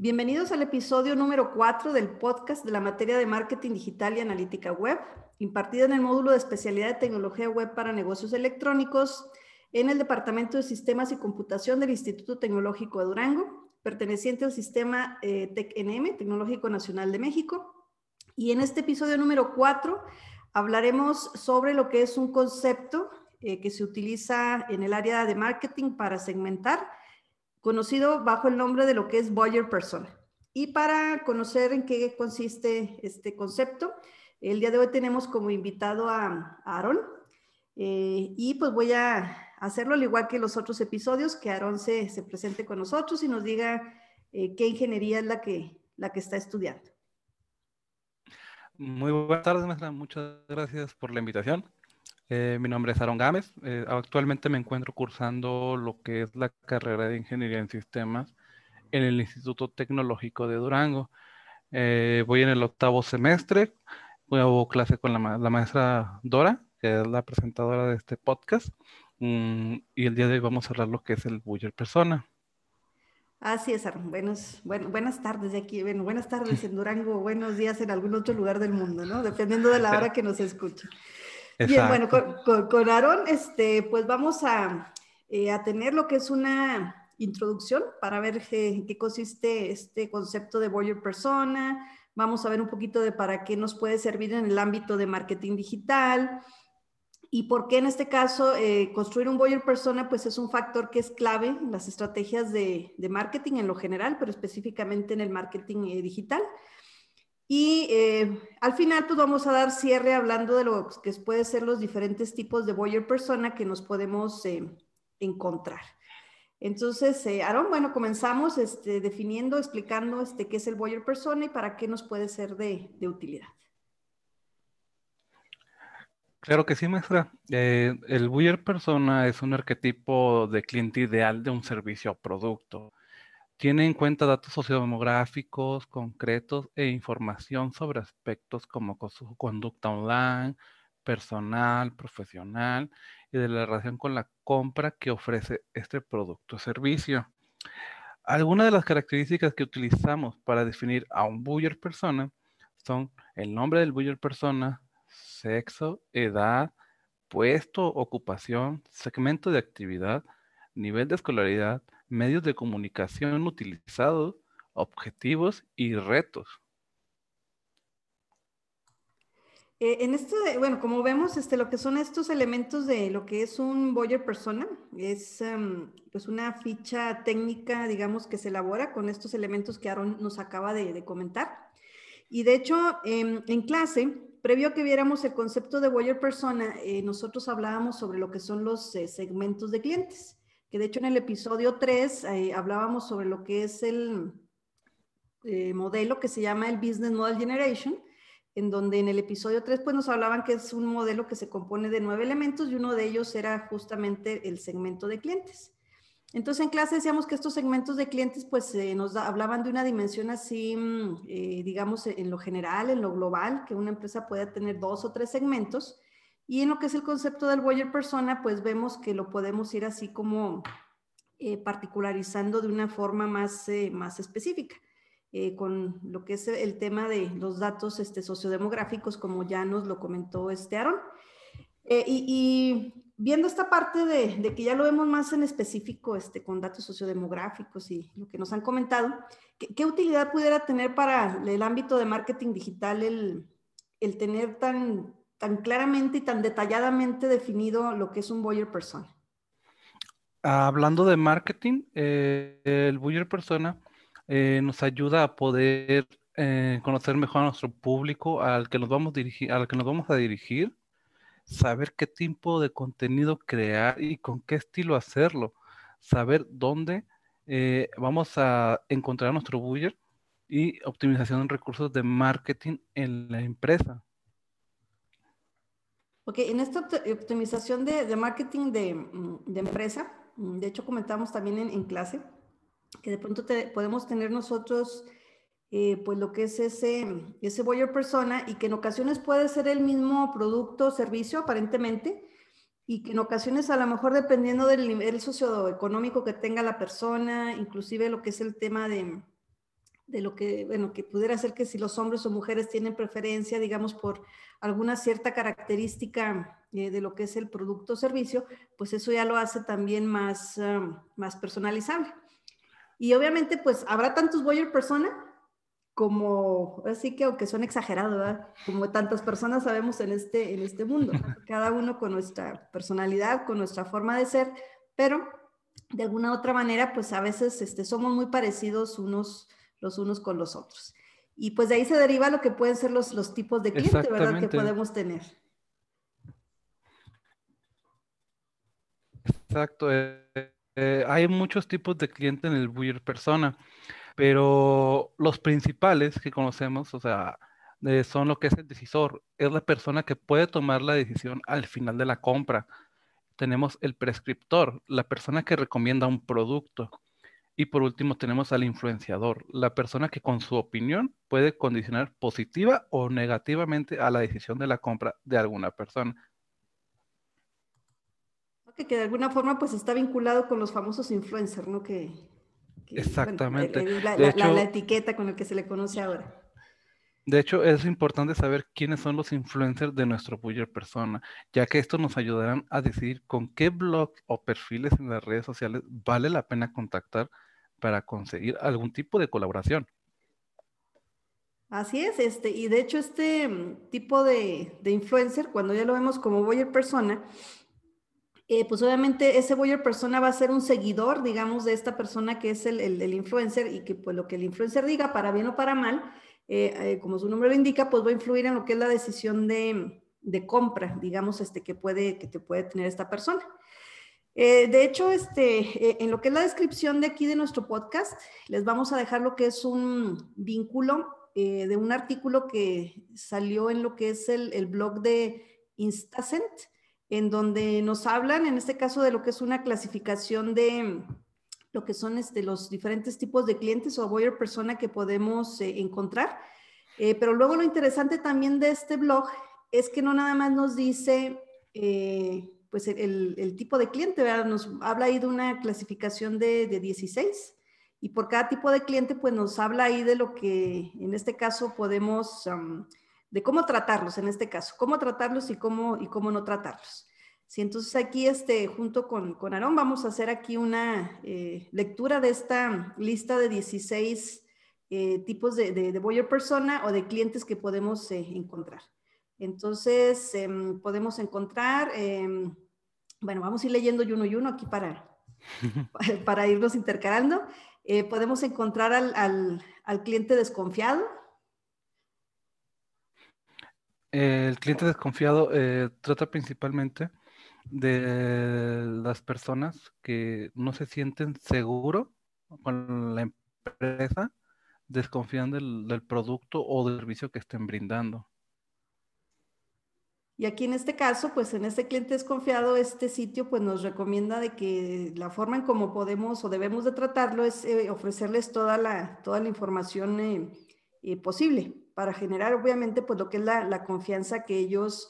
Bienvenidos al episodio número 4 del podcast de la materia de marketing digital y analítica web, impartida en el módulo de especialidad de tecnología web para negocios electrónicos en el Departamento de Sistemas y Computación del Instituto Tecnológico de Durango, perteneciente al sistema eh, TECNM, Tecnológico Nacional de México. Y en este episodio número 4 hablaremos sobre lo que es un concepto eh, que se utiliza en el área de marketing para segmentar conocido bajo el nombre de lo que es Buyer Persona. Y para conocer en qué consiste este concepto, el día de hoy tenemos como invitado a Aaron. Eh, y pues voy a hacerlo al igual que los otros episodios, que Aaron se, se presente con nosotros y nos diga eh, qué ingeniería es la que, la que está estudiando. Muy buenas tardes, maestra. Muchas gracias por la invitación. Eh, mi nombre es Aaron Gámez. Eh, actualmente me encuentro cursando lo que es la carrera de Ingeniería en Sistemas en el Instituto Tecnológico de Durango. Eh, voy en el octavo semestre. Voy a clase con la, maestra Dora, que es la presentadora de este podcast. Mm, y el día de hoy vamos a hablar lo que es el Buyer Persona. Así es, Aaron. Buenos, buenas tardes de aquí. Bueno, buenas tardes en Durango, buenos días en algún otro lugar del mundo, ¿no? Dependiendo de la hora que nos escuchen. Bien, bueno, con, con, Aarón, este, pues vamos a, eh, a, tener lo que es una introducción para ver en qué consiste este concepto de Buyer Persona. Vamos a ver un poquito de para qué nos puede servir en el ámbito de marketing digital y por qué en este caso eh, construir un Buyer Persona pues es un factor que es clave en las estrategias de, de marketing en lo general, pero específicamente en el marketing eh, digital. Y eh, al final, pues vamos a dar cierre hablando de lo que puede ser los diferentes tipos de buyer persona que nos podemos eh, encontrar. Entonces, eh, Aaron, bueno, comenzamos este, definiendo, explicando este, qué es el buyer persona y para qué nos puede ser de, de utilidad. Claro que sí, maestra. el buyer persona es un arquetipo de cliente ideal de un servicio o producto. Tiene en cuenta datos sociodemográficos concretos e información sobre aspectos como su conducta online, personal, profesional y de la relación con la compra que ofrece este producto o servicio. Algunas de las características que utilizamos para definir a un buyer persona son el nombre del buyer persona, sexo, edad, puesto, ocupación, segmento de actividad, nivel de escolaridad, medios de comunicación utilizados, objetivos y retos. Eh, en esto, bueno, como vemos, este, lo que son estos elementos de lo que es un Boyer persona, es em, pues una ficha técnica, digamos, que se elabora con estos elementos que Aaron nos acaba de, comentar. Y de hecho, em, en clase, previo a que viéramos el concepto de Boyer persona, eh, nosotros hablábamos sobre lo que son los eh, segmentos de clientes que de hecho en el episodio 3 eh, hablábamos sobre lo que es el eh, modelo que se llama el Business Model Generation, en donde en el episodio 3 pues nos hablaban que es un modelo que se compone de nueve elementos y uno de ellos era justamente el segmento de clientes. Entonces en clase decíamos que estos segmentos de clientes pues eh, nos hablaban de una dimensión así, mm, digamos, en lo general, en lo global, que una empresa puede tener dos o tres segmentos y en lo que es el concepto del buyer persona, pues vemos que lo podemos ir así como eh, particularizando de una forma más, eh, más específica, eh, con lo que es el tema de los datos este, sociodemográficos, como ya nos lo comentó este Aaron. Y, viendo esta parte de, que ya lo vemos más en específico este, con datos sociodemográficos y lo que nos han comentado, ¿qué, utilidad pudiera tener para el ámbito de marketing digital el, el tener tan, tan claramente y tan detalladamente definido lo que es un buyer persona? Hablando de marketing, eh, el buyer persona eh, nos ayuda a poder eh, conocer mejor a nuestro público al que nos vamos a dirigir, saber qué tipo de contenido crear y con qué estilo hacerlo, saber dónde vamos a encontrar nuestro buyer y optimización de recursos de marketing en la empresa. Ok, en esta optimización de, marketing mm, de, empresa, mm, de hecho comentamos también en, clase, que de pronto podemos tener nosotros eh, pues lo que es ese, ese buyer persona y que en ocasiones puede ser el mismo producto o servicio aparentemente y que en ocasiones a lo mejor dependiendo del nivel socioeconómico que tenga la persona, inclusive lo que es el tema de, de lo que, bueno, que pudiera ser que si los hombres o mujeres tienen preferencia, digamos, por alguna cierta característica eh, de lo que es el producto o servicio, pues eso ya lo hace también más, um, más personalizable. Y obviamente, pues habrá tantos buyer persona como, así que aunque son exagerados, ¿verdad? como tantas personas sabemos en este, en este mundo, cada uno con nuestra personalidad, con nuestra forma de ser, pero de alguna otra manera, pues a veces este, somos muy parecidos unos los unos con los otros. Y pues de ahí se deriva lo que pueden ser los, los tipos de cliente, ¿verdad? Que podemos tener. Exacto. Eh, eh, hay muchos tipos de cliente en el buyer persona, pero los principales que conocemos, o sea, eh, son lo que es el decisor. Es la persona que puede tomar la decisión al final de la compra. Tenemos el prescriptor, la persona que recomienda un producto. Y por último tenemos al influenciador, la persona que con su opinión puede condicionar positiva o negativamente a la decisión de la compra de alguna persona. que de alguna forma pues está vinculado con los famosos influencers, ¿no? Que, Exactamente. la, etiqueta con la que se le conoce ahora. De hecho, es importante saber quiénes son los influencers de nuestro buyer persona, ya que esto nos ayudarán a decidir con qué blog o perfiles en las redes sociales vale la pena contactar para conseguir algún tipo de colaboración. Así es, este, y de hecho este mm, tipo de, influencer, cuando ya lo vemos como buyer persona, eh, pues obviamente ese buyer persona va a ser un seguidor, digamos, de esta persona que es el, influencer y que pues lo que el influencer diga, para bien o para mal, eh, eh, como su nombre lo indica, pues va a influir en lo que es la decisión de, de compra, digamos, este, que, puede, que te puede tener esta persona. Eh, de hecho, este, eh, en lo que es la descripción de aquí de nuestro podcast, les vamos a dejar lo que es un vínculo eh, de un artículo que salió en lo que es el, blog de Instacent, en donde nos hablan, en este caso, de lo que es una clasificación de lo que son este, los diferentes tipos de clientes o buyer persona que podemos encontrar. pero luego lo interesante también de este blog es que no nada más nos dice pues el, tipo de cliente. Nos habla ahí de una clasificación de, 16 y por cada tipo de cliente pues nos habla ahí de lo que en este caso podemos, de cómo tratarlos en este caso, cómo tratarlos y cómo, y cómo no tratarlos. Sí, entonces aquí este, junto con, con Aarón vamos a hacer aquí una eh, lectura de esta lista de 16 eh, tipos de, de, buyer persona o de clientes que podemos eh, encontrar. Entonces, em, podemos encontrar, em, bueno, vamos a ir leyendo uno y uno aquí para, para irnos intercalando. Eh, podemos encontrar al, cliente desconfiado. El cliente desconfiado eh, trata principalmente de las personas que no se sienten seguros con la empresa, desconfían del producto o del servicio que estén brindando. Y aquí en este caso, pues en este cliente desconfiado, este sitio pues nos recomienda de que la forma en cómo podemos o debemos de tratarlo es eh, ofrecerles toda la, toda la información eh, eh, posible para generar obviamente pues lo que es la, confianza que ellos,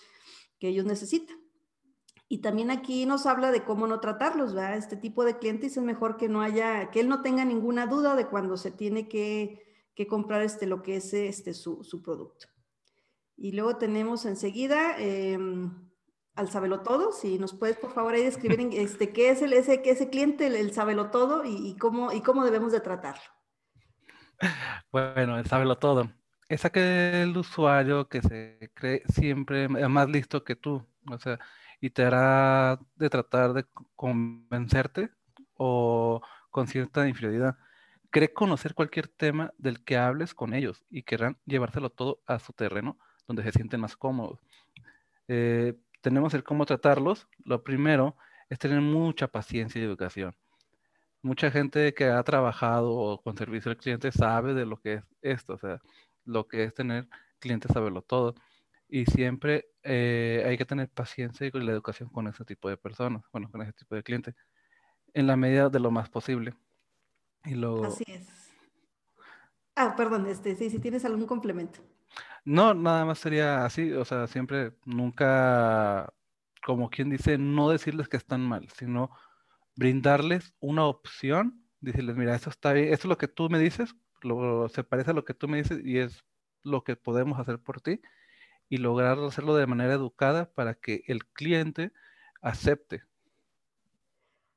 que ellos necesitan. Y también aquí nos habla de cómo no tratarlos, ¿verdad? Este tipo de clientes es mejor que no haya, que él no tenga ninguna duda de cuando se tiene que, comprar este, lo que es este, su, su producto. Y luego tenemos enseguida eh, al todo. Si nos puedes, por favor, ahí describir este, qué es el, ese, cliente, el, el todo y, cómo, y cómo debemos de tratarlo. Bueno, el todo es aquel usuario que se cree siempre más listo que tú, o sea, y te hará de tratar de convencerte o con cierta inferioridad. Cree conocer cualquier tema del que hables con ellos y querrán llevárselo todo a su terreno donde se sienten más cómodos. Eh, tenemos el cómo tratarlos. Lo primero es tener mucha paciencia y educación. Mucha gente que ha trabajado con servicio al cliente sabe de lo que es esto, o sea, lo que es tener clientes saberlo todo. Y siempre eh, hay que tener paciencia y la educación con ese tipo de personas, bueno, con ese tipo de clientes, en la medida de lo más posible. Y luego... Así es. Ah, perdón, este, sí, si tienes algún complemento. No, nada más sería así, o sea, siempre, nunca, como quien dice, no decirles que están mal, sino brindarles una opción, decirles, mira, esto está bien, esto es lo que tú me dices, se parece a lo que tú me dices y es lo que podemos hacer por ti y lograr hacerlo de manera educada para que el cliente acepte.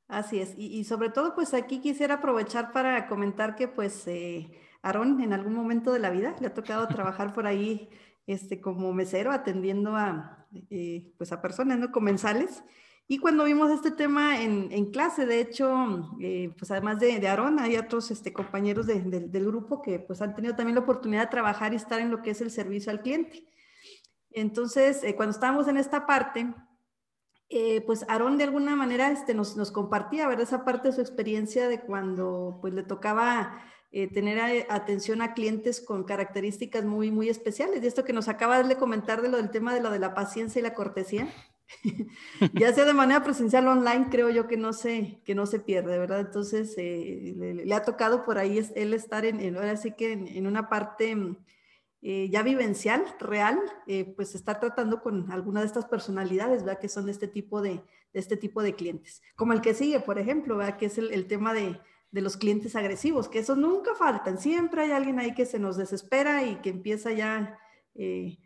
Así es, y, sobre todo pues aquí quisiera aprovechar para comentar que pues eh, Aarón en algún momento de la vida le ha tocado trabajar por ahí este, como mesero atendiendo a, eh, pues a personas, ¿no? Comensales. Y cuando vimos este tema en, en clase, de hecho, eh, pues además de, de Aarón, hay otros este, compañeros del grupo que pues han tenido también la oportunidad de trabajar y estar en lo que es el servicio al cliente. Entonces, eh, cuando estábamos en esta parte, eh, pues Aarón de alguna manera este, nos, nos, compartía, ¿verdad? Esa parte de su experiencia de cuando pues le tocaba eh, tener atención a clientes con características muy, muy especiales. Y esto que nos acaba de comentar de lo del tema de lo de la paciencia y la cortesía, ya sea de manera presencial o online, creo yo que no se, que no se pierde, ¿verdad? Entonces, le, ha tocado por ahí él estar en, ahora sí que en una parte eh, ya vivencial, real, eh, pues estar tratando con alguna de estas personalidades, ¿verdad? Que son de este tipo de, este tipo de clientes. Como el que sigue, por ejemplo, ¿verdad? Que es el, tema de, los clientes agresivos, que esos nunca faltan. Siempre hay alguien ahí que se nos desespera y que empieza ya eh,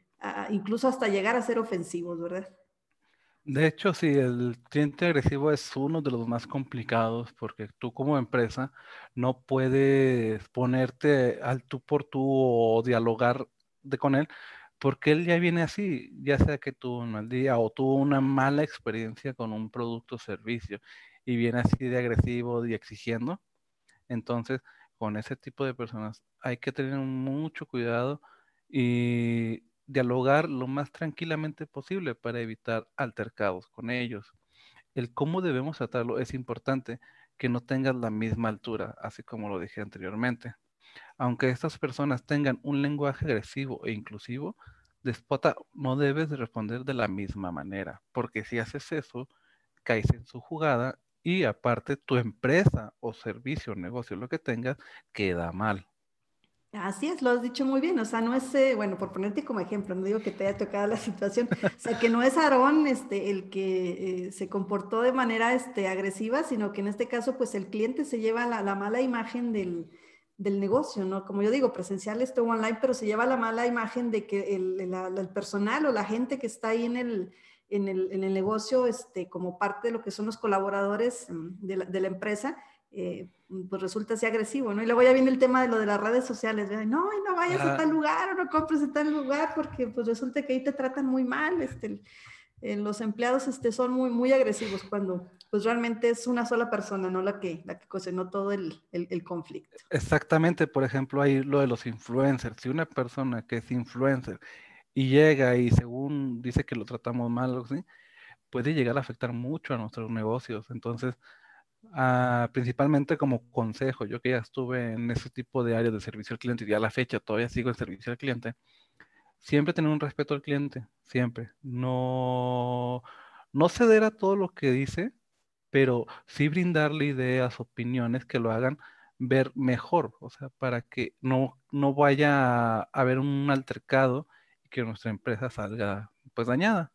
incluso hasta llegar a ser ofensivos, ¿verdad? De hecho, sí, el cliente agresivo es uno de los más complicados porque tú como empresa no puedes ponerte al tú por tú o dialogar de con él porque él ya viene así, ya sea que tuvo un mal día o tuvo una mala experiencia con un producto o servicio y viene así de agresivo y exigiendo. Entonces, con ese tipo de personas hay que tener mucho cuidado y dialogar lo más tranquilamente posible para evitar altercados con ellos. El cómo debemos tratarlo es importante que no tengas la misma altura, así como lo dije anteriormente. Aunque estas personas tengan un lenguaje agresivo e inclusivo, despota, no debes responder de la misma manera, porque si haces eso, caes en su jugada y aparte tu empresa o servicio, negocio, lo que tengas, queda mal. Así es, lo has dicho muy bien, o sea, no es, eh, bueno, por ponerte como ejemplo, no digo que te haya tocado la situación, o sea, que no es Aarón este, el que eh, se comportó de manera este, agresiva, sino que en este caso, pues el cliente se lleva la, mala imagen del, negocio, ¿no? Como yo digo, presencial estuvo online, pero se lleva la mala imagen de que el, personal o la gente que está ahí en el, en el, negocio, este, como parte de lo que son los colaboradores mm, de la, de la empresa, eh, pues resulta así agresivo, ¿no? Y luego ya viene el tema de lo de las redes sociales, de, no, y no vayas a tal lugar o no compres en tal lugar porque pues resulta que ahí te tratan muy mal, este, los empleados este, son muy, muy agresivos cuando pues realmente es una sola persona, ¿no? La que, la que cocinó todo el, el, conflicto. Exactamente, por ejemplo, hay lo de los influencers. Si una persona que es influencer y llega y según dice que lo tratamos mal, ¿sí? puede llegar a afectar mucho a nuestros negocios. Entonces, Ah, principalmente como consejo, yo que ya estuve en ese tipo de áreas de servicio al cliente y a la fecha todavía sigo en servicio al cliente, siempre tener un respeto al cliente, siempre. No, no ceder a todo lo que dice, pero sí brindarle ideas, opiniones que lo hagan ver mejor, o sea, para que no, no vaya a haber un altercado que nuestra empresa salga pues dañada.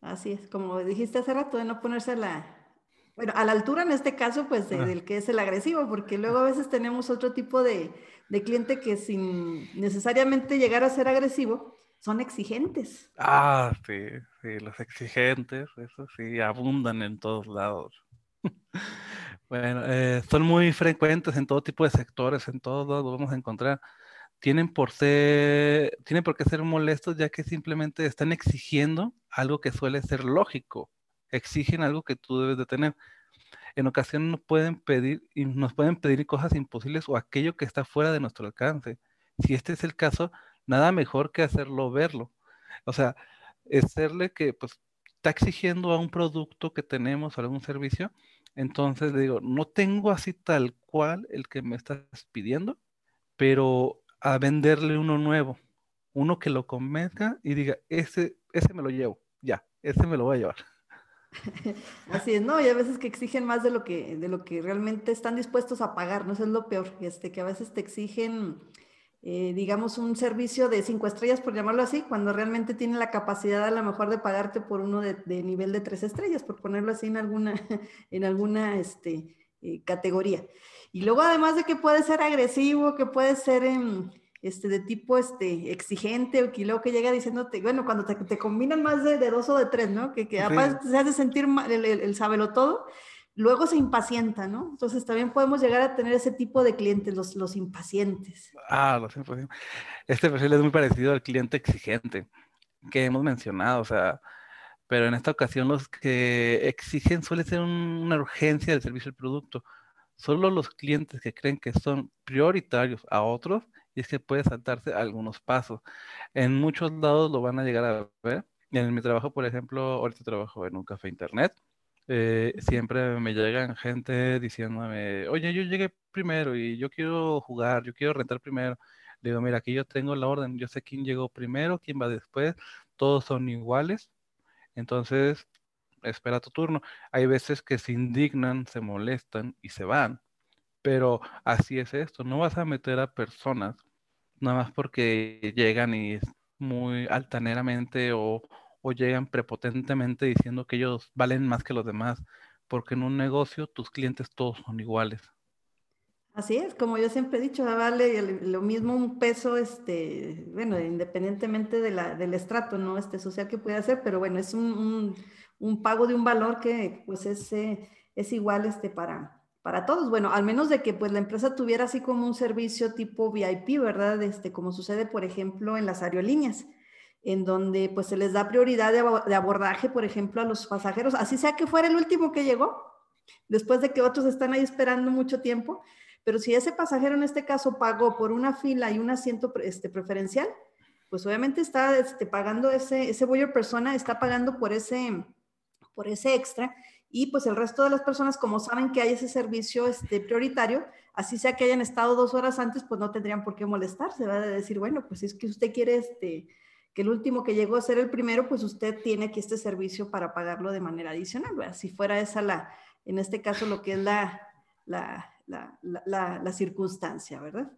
Así es, como dijiste hace rato, de no ponerse la, bueno, a la altura en este caso, pues del que es el agresivo, porque luego a veces tenemos otro tipo de, cliente que sin necesariamente llegar a ser agresivo, son exigentes. Ah, sí, sí, los exigentes, eso sí, abundan en todos lados. bueno, eh, son muy frecuentes en todo tipo de sectores, en todos lados vamos a encontrar. Tienen por ser, tienen por qué ser molestos ya que simplemente están exigiendo algo que suele ser lógico exigen algo que tú debes de tener. En ocasiones nos pueden pedir, nos pueden pedir cosas imposibles o aquello que está fuera de nuestro alcance. Si este es el caso, nada mejor que hacerlo verlo. O sea, es serle que pues está exigiendo a un producto que tenemos o algún servicio, entonces le digo, no tengo así tal cual el que me estás pidiendo, pero a venderle uno nuevo, uno que lo convenzca y diga, ese, ese me lo llevo, ya, ese me lo voy a llevar. Así es, ¿no? Y a veces que exigen más de lo que, de lo que realmente están dispuestos a pagar, ¿no? Eso es lo peor, este, que a veces te exigen, eh, digamos, un servicio de cinco estrellas, por llamarlo así, cuando realmente tienen la capacidad a lo mejor de pagarte por uno de, nivel de tres estrellas, por ponerlo así en alguna, en alguna, este, eh, categoría. Y luego además de que puede ser agresivo, que puede ser em, este, de tipo este, exigente, o que luego que llega diciéndote, bueno, cuando te, combinan más de, dos o de tres, ¿no? Que, que aparte se hace sentir mal, el, el, sabelo todo, luego se impacienta, ¿no? Entonces también podemos llegar a tener ese tipo de clientes, los, los impacientes. Ah, los impacientes. Este perfil es muy parecido al cliente exigente que hemos mencionado, o sea, pero en esta ocasión los que exigen suele ser una urgencia del servicio del producto. Solo los clientes que creen que son prioritarios a otros y es que puede saltarse algunos pasos. En muchos lados lo van a llegar a ver. En mi trabajo, por ejemplo, ahorita trabajo en un café internet. Eh, siempre me llegan gente diciéndome, oye, yo llegué primero y yo quiero jugar, yo quiero rentar primero. Le digo, mira, aquí yo tengo la orden, yo sé quién llegó primero, quién va después, todos son iguales, entonces espera tu turno. Hay veces que se indignan, se molestan y se van, pero así es esto, no vas a meter a personas nada más porque llegan y muy altaneramente o, o llegan prepotentemente diciendo que ellos valen más que los demás, porque en un negocio tus clientes todos son iguales. Así es, como yo siempre he dicho, vale lo mismo un peso, este, bueno, independientemente de la, del estrato, ¿no? Este social que puede hacer, pero bueno, es un, un, pago de un valor que pues es, eh, es igual este, para, para todos. Bueno, al menos de que pues la empresa tuviera así como un servicio tipo VIP, ¿verdad? Este, como sucede, por ejemplo, en las aerolíneas, en donde pues se les da prioridad de, de abordaje, por ejemplo, a los pasajeros, así sea que fuera el último que llegó, después de que otros están ahí esperando mucho tiempo pero si ese pasajero en este caso pagó por una fila y un asiento este, preferencial, pues obviamente está este, pagando ese, ese persona, está pagando por ese, por ese extra y pues el resto de las personas, como saben que hay ese servicio este, prioritario, así sea que hayan estado dos horas antes, pues no tendrían por qué molestarse, va a decir, bueno, pues es que usted quiere este, que el último que llegó a ser el primero, pues usted tiene aquí este servicio para pagarlo de manera adicional, ¿verdad? Si fuera esa la, en este caso lo que es la, la, circunstancia, ¿verdad?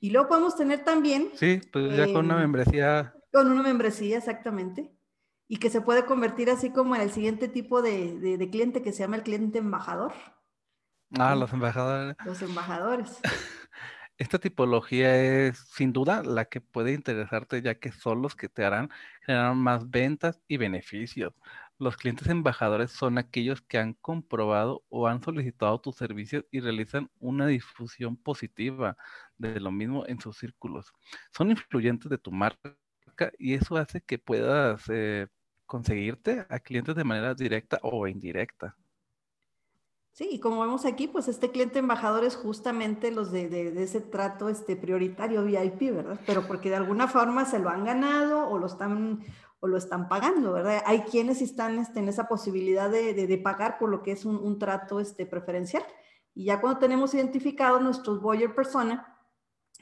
Y luego podemos tener también... Sí, pues ya con una em, membresía. Con una membresía, exactamente. Y que se puede convertir así como en el siguiente tipo de, cliente que se llama el cliente embajador. Ah, los embajadores. Los embajadores. Esta tipología es sin duda la que puede interesarte ya que son los que te harán generar más ventas y beneficios. Los clientes embajadores son aquellos que han comprobado o han solicitado tus servicios y realizan una difusión positiva de lo mismo en sus círculos. Son influyentes de tu marca y eso hace que puedas eh, conseguirte a clientes de manera directa o indirecta. Sí, y como vemos aquí, pues este cliente embajador es justamente los de, ese trato este, prioritario VIP, ¿verdad? Pero porque de alguna forma se lo han ganado o lo están o lo están pagando, ¿verdad? Hay quienes están este, en esa posibilidad de, pagar por lo que es un, trato este, preferencial. Y ya cuando tenemos identificado nuestros buyer persona,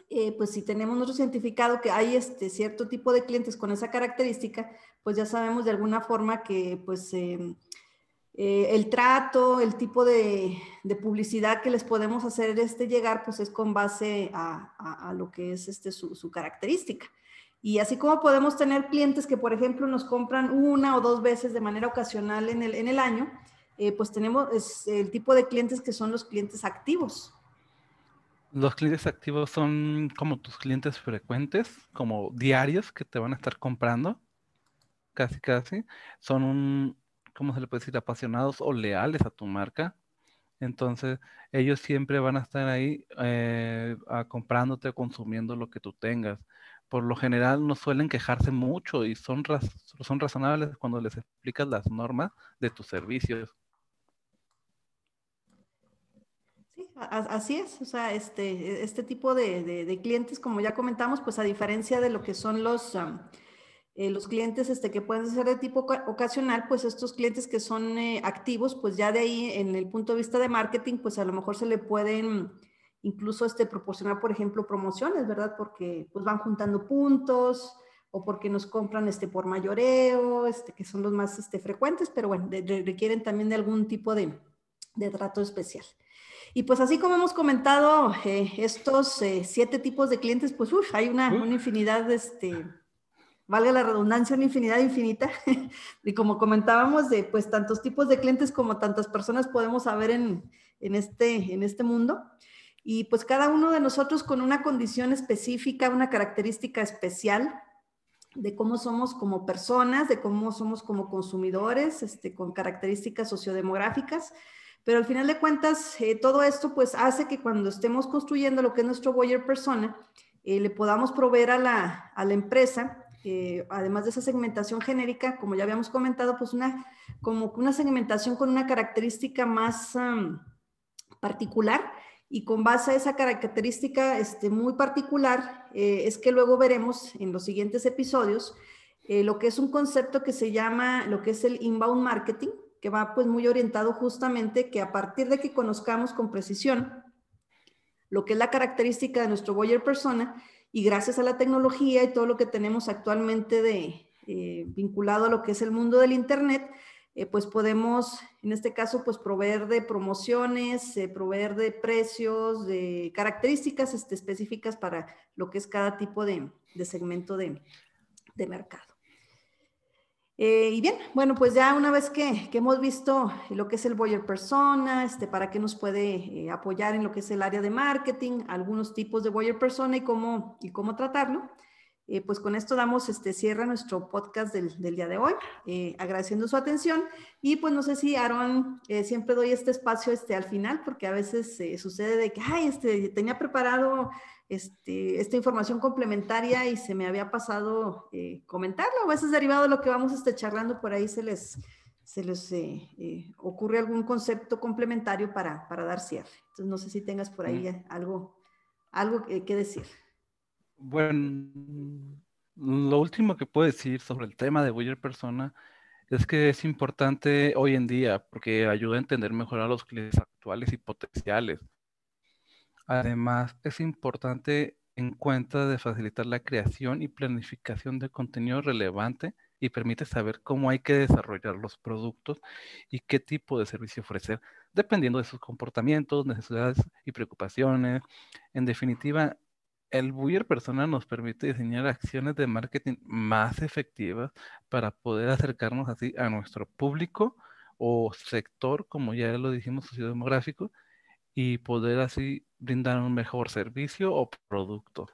eh, pues si tenemos nosotros identificado que hay este cierto tipo de clientes con esa característica, pues ya sabemos de alguna forma que pues em, eh, el trato, el tipo de, publicidad que les podemos hacer este llegar, pues es con base a, lo que es este su característica. Y así como podemos tener clientes que, por ejemplo, nos compran una o dos veces de manera ocasional en el, en el año, eh, pues tenemos el tipo de clientes que son los clientes activos. Los clientes activos son como tus clientes frecuentes, como diarios que te van a estar comprando, casi casi. Son un, ¿cómo se le puede decir? Apasionados o leales a tu marca. Entonces, ellos siempre van a estar ahí eh, comprándote o consumiendo lo que tú tengas por lo general no suelen quejarse mucho y son, son razonables cuando les explicas las normas de tus servicios. Sí, así es. O sea, este, este tipo de, clientes, como ya comentamos, pues a diferencia de lo que son los, eh, los clientes este, que pueden ser de tipo ocasional, pues estos clientes que son eh, activos, pues ya de ahí en el punto de vista de marketing, pues a lo mejor se le pueden incluso este, proporcionar, por ejemplo, promociones, ¿verdad? Porque pues van juntando puntos o porque nos compran este, por mayoreo, este, que son los más este, frecuentes, pero bueno, requieren también de algún tipo de, de, trato especial. Y pues así como hemos comentado, eh, estos eh, siete tipos de clientes, pues uf, hay una, una infinidad, este, valga la redundancia, una infinidad infinita. y como comentábamos, de pues tantos tipos de clientes como tantas personas podemos saber en, en este, en este mundo. Y pues cada uno de nosotros con una condición específica, una característica especial de cómo somos como personas, de cómo somos como consumidores, este, con características sociodemográficas. Pero al final de cuentas, eh, todo esto pues hace que cuando estemos construyendo lo que es nuestro Boyer Persona, eh, le podamos proveer a la, a la empresa, eh, además de esa segmentación genérica, como ya habíamos comentado, pues una, como una segmentación con una característica más particular y con base a esa característica este, muy particular, es que luego veremos en los siguientes episodios lo que es un concepto que se llama, lo que es el inbound marketing, que va pues muy orientado justamente que a partir de que conozcamos con precisión lo que es la característica de nuestro Boyer persona y gracias a la tecnología y todo lo que tenemos actualmente de, eh, vinculado a lo que es el mundo del Internet, eh, pues podemos, en este caso, pues proveer de promociones, eh, proveer de precios, de características este, específicas para lo que es cada tipo de, segmento de mercado. Eh, y bien, bueno, pues ya una vez que, hemos visto lo que es el Boyer Persona, este, para qué nos puede eh, apoyar en lo que es el área de marketing, algunos tipos de Boyer Persona y cómo, y cómo tratarlo, eh, pues con esto damos este cierre a nuestro podcast del, día de hoy, agradeciendo su atención. Y pues no sé si, Aaron, siempre doy este espacio este, al final, porque a veces sucede de que, ay, este, tenía preparado este, esta información complementaria y se me había pasado eh, comentarlo. A veces derivado de lo que vamos este, charlando por ahí se les, se les eh, eh, ocurre algún concepto complementario para, para, dar cierre. Entonces no sé si tengas por ahí mm. algo, algo que, decir. Bueno, lo último que puedo decir sobre el tema de Boyer Persona es que es importante hoy en día porque ayuda a entender mejor a los clientes actuales y potenciales Además, es importante en cuenta de facilitar la creación y planificación de contenido relevante y permite saber cómo hay que desarrollar los productos y qué tipo de servicio ofrecer, dependiendo de sus comportamientos, necesidades y preocupaciones. En definitiva, el Buyer Persona nos permite diseñar acciones de marketing más efectivas para poder acercarnos así a nuestro público o sector, como ya lo dijimos, sociodemográfico, y poder así brindar un mejor servicio o producto.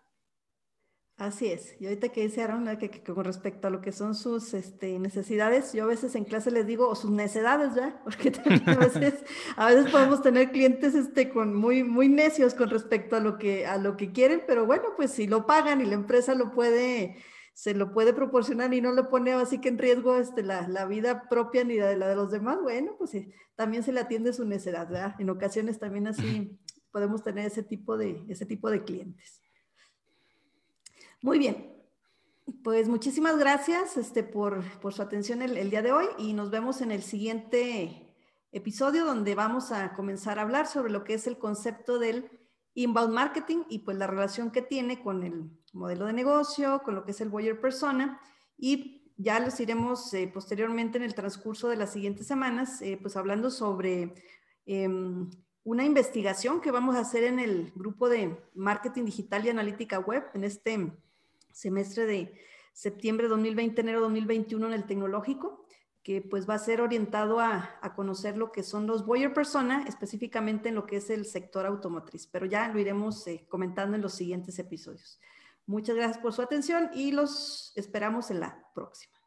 Así es. Y ahorita que dice Aaron, que, con respecto a lo que son sus este, necesidades, yo a veces en clase les digo, o sus necesidades, ¿verdad? Porque veces, a veces podemos tener clientes este, con muy, muy necios con respecto a lo, que, a lo que quieren, pero bueno, pues si lo pagan y la empresa lo puede se lo puede proporcionar y no le pone así que en riesgo este, la, vida propia ni la de, la de los demás, bueno, pues sí, también se le atiende su necesidad, ¿verdad? En ocasiones también así podemos tener ese tipo de, ese tipo de clientes. Muy bien, pues muchísimas gracias este, por, por su atención el, día de hoy y nos vemos en el siguiente episodio donde vamos a comenzar a hablar sobre lo que es el concepto del inbound marketing y pues la relación que tiene con el modelo de negocio, con lo que es el Boyer Persona. Y ya los iremos eh, posteriormente en el transcurso de las siguientes semanas, eh, pues hablando sobre em, una investigación que vamos a hacer en el grupo de marketing digital y analítica web en este semestre de septiembre 2020, enero 2021 en el tecnológico que pues va a ser orientado a, conocer lo que son los Boyer Persona, específicamente en lo que es el sector automotriz, pero ya lo iremos eh, comentando en los siguientes episodios. Muchas gracias por su atención y los esperamos en la próxima.